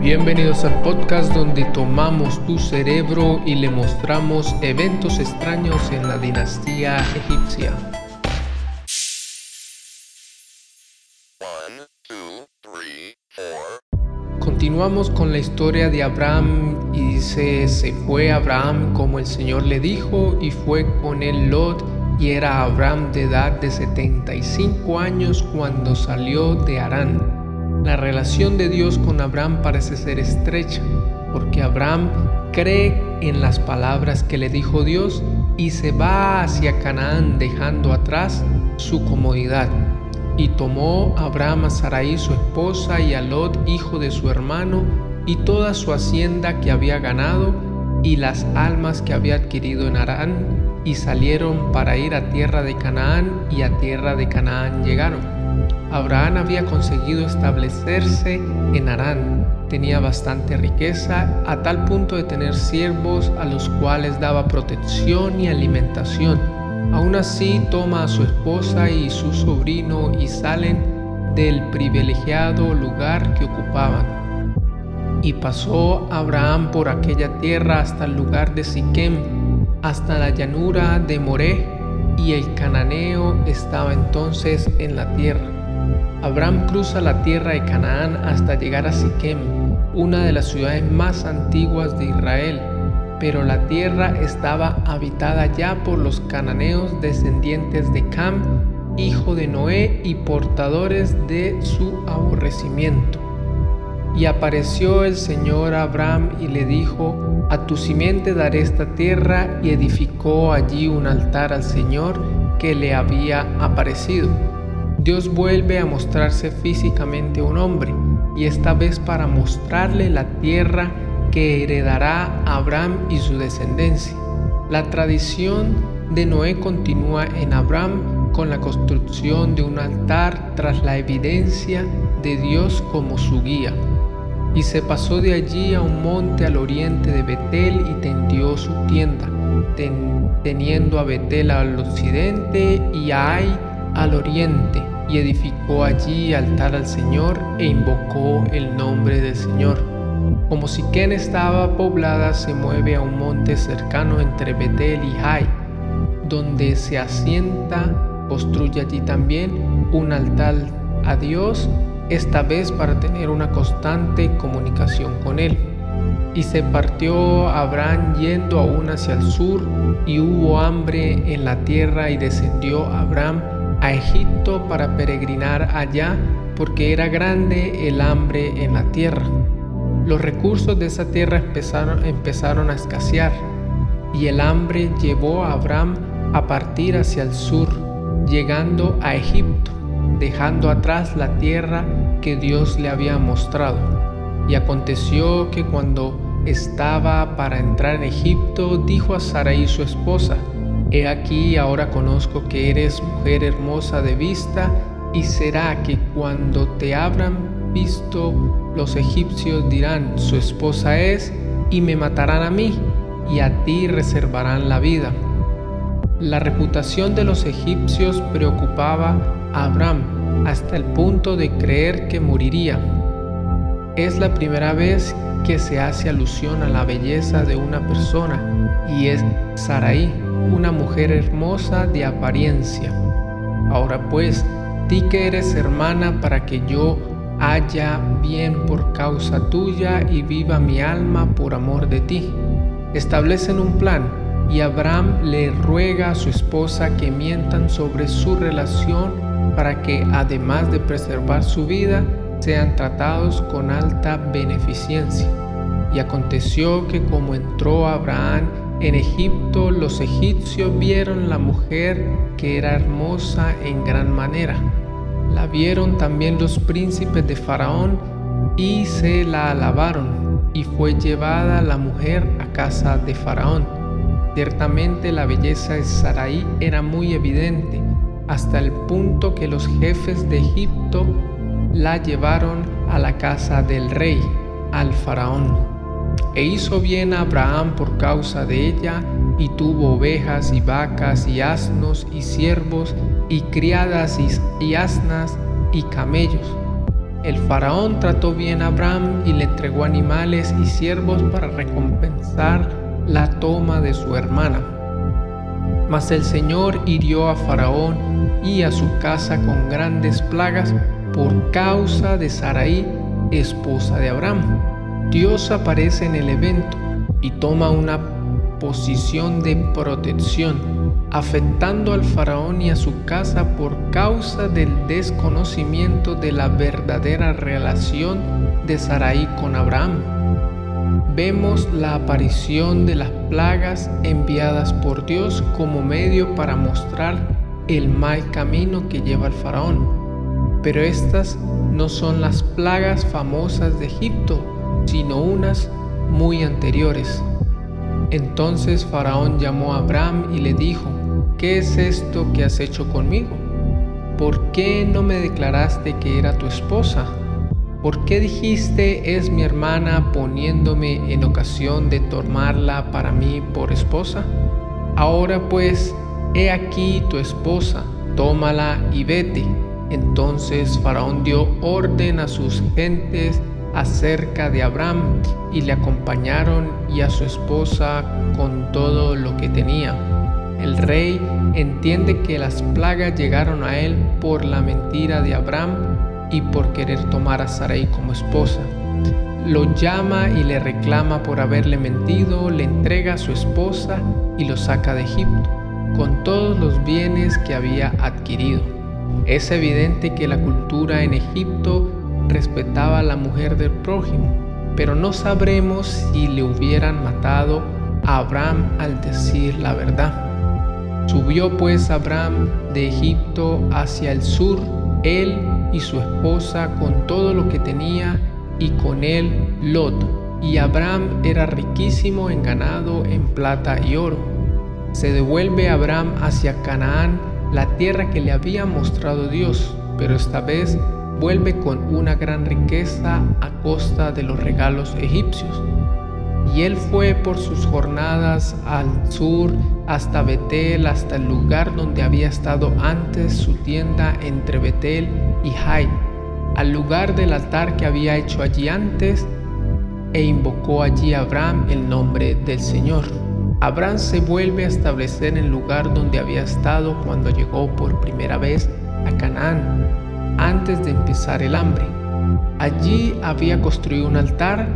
Bienvenidos al podcast donde tomamos tu cerebro y le mostramos eventos extraños en la dinastía egipcia. Continuamos con la historia de Abraham y dice, se fue Abraham como el Señor le dijo y fue con él Lot y era Abraham de edad de 75 años cuando salió de Arán. La relación de Dios con Abraham parece ser estrecha, porque Abraham cree en las palabras que le dijo Dios y se va hacia Canaán dejando atrás su comodidad. Y tomó Abraham a Sarai su esposa y a Lot hijo de su hermano y toda su hacienda que había ganado y las almas que había adquirido en Arán y salieron para ir a tierra de Canaán y a tierra de Canaán llegaron. Abraham había conseguido establecerse en Arán. Tenía bastante riqueza a tal punto de tener siervos a los cuales daba protección y alimentación. Aún así toma a su esposa y su sobrino y salen del privilegiado lugar que ocupaban. Y pasó Abraham por aquella tierra hasta el lugar de Siquem, hasta la llanura de Moré, y el cananeo estaba entonces en la tierra. Abraham cruza la tierra de Canaán hasta llegar a Siquem, una de las ciudades más antiguas de Israel, pero la tierra estaba habitada ya por los cananeos descendientes de Cam, hijo de Noé y portadores de su aborrecimiento. Y apareció el Señor a Abraham y le dijo, a tu simiente daré esta tierra, y edificó allí un altar al Señor que le había aparecido. Dios vuelve a mostrarse físicamente un hombre, y esta vez para mostrarle la tierra que heredará Abraham y su descendencia. La tradición de Noé continúa en Abraham con la construcción de un altar tras la evidencia de Dios como su guía. Y se pasó de allí a un monte al oriente de Betel y tendió su tienda, teniendo a Betel al occidente y a Ai al oriente y edificó allí altar al Señor e invocó el nombre del Señor. Como si Siquén estaba poblada, se mueve a un monte cercano entre Betel y Jai, donde se asienta, construye allí también un altar a Dios, esta vez para tener una constante comunicación con Él. Y se partió Abraham yendo aún hacia el sur, y hubo hambre en la tierra, y descendió Abraham a Egipto para peregrinar allá porque era grande el hambre en la tierra. Los recursos de esa tierra empezaron, empezaron a escasear y el hambre llevó a Abraham a partir hacia el sur, llegando a Egipto, dejando atrás la tierra que Dios le había mostrado. Y aconteció que cuando estaba para entrar en Egipto, dijo a Sarai su esposa, He aquí ahora conozco que eres mujer hermosa de vista, y será que cuando te habrán visto los egipcios dirán, su esposa es, y me matarán a mí, y a ti reservarán la vida. La reputación de los egipcios preocupaba Abraham hasta el punto de creer que moriría. Es la primera vez que se hace alusión a la belleza de una persona y es Sarai una mujer hermosa de apariencia. Ahora pues, di que eres hermana para que yo haya bien por causa tuya y viva mi alma por amor de ti. Establecen un plan y Abraham le ruega a su esposa que mientan sobre su relación para que además de preservar su vida, sean tratados con alta beneficencia. Y aconteció que como entró Abraham en Egipto los egipcios vieron la mujer que era hermosa en gran manera. La vieron también los príncipes de Faraón y se la alabaron, y fue llevada la mujer a casa de Faraón. Ciertamente la belleza de Sarai era muy evidente, hasta el punto que los jefes de Egipto la llevaron a la casa del rey, al Faraón. E hizo bien a Abraham por causa de ella, y tuvo ovejas y vacas y asnos y siervos y criadas y, asnas y camellos. El faraón trató bien a Abraham y le entregó animales y siervos para recompensar la toma de su hermana. Mas el Señor hirió a Faraón y a su casa con grandes plagas por causa de Sarai, esposa de Abraham. Dios aparece en el evento y toma una posición de protección, afectando al faraón y a su casa por causa del desconocimiento de la verdadera relación de Sarai con Abraham. Vemos la aparición de las plagas enviadas por Dios como medio para mostrar el mal camino que lleva el faraón. Pero estas no son las plagas famosas de Egipto, sino unas muy anteriores. Entonces Faraón llamó a Abraham y le dijo, ¿qué es esto que has hecho conmigo? ¿Por qué no me declaraste que era tu esposa? ¿Por qué dijiste es mi hermana poniéndome en ocasión de tomarla para mí por esposa? Ahora pues, he aquí tu esposa, tómala y vete. Entonces Faraón dio orden a sus gentes acerca de Abraham y le acompañaron y a su esposa con todo lo que tenía. El rey entiende que las plagas llegaron a él por la mentira de Abraham y por querer tomar a Sarai como esposa. Lo llama y le reclama por haberle mentido, le entrega a su esposa y lo saca de Egipto, con todos los bienes que había adquirido. Es evidente que la cultura en Egipto respetaba a la mujer del prójimo, pero no sabremos si le hubieran matado a Abraham al decir la verdad. Subió pues Abraham de Egipto hacia el sur, él y su esposa con todo lo que tenía, y con él Lot. Y Abraham era riquísimo en ganado, en plata y oro. Se devuelve Abraham hacia Canaán, la tierra que le había mostrado Dios, pero esta vez vuelve con una gran riqueza a costa de los regalos egipcios. Y él fue por sus jornadas al sur hasta Betel, hasta el lugar donde había estado antes su tienda entre Betel y Jai, al lugar del altar que había hecho allí antes, e invocó allí a Abraham el nombre del Señor. Abraham se vuelve a establecer en el lugar donde había estado cuando llegó por primera vez a Canaán antes de empezar el hambre. Allí había construido un altar,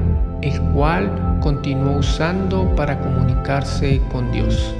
el cual continuó usando para comunicarse con Dios.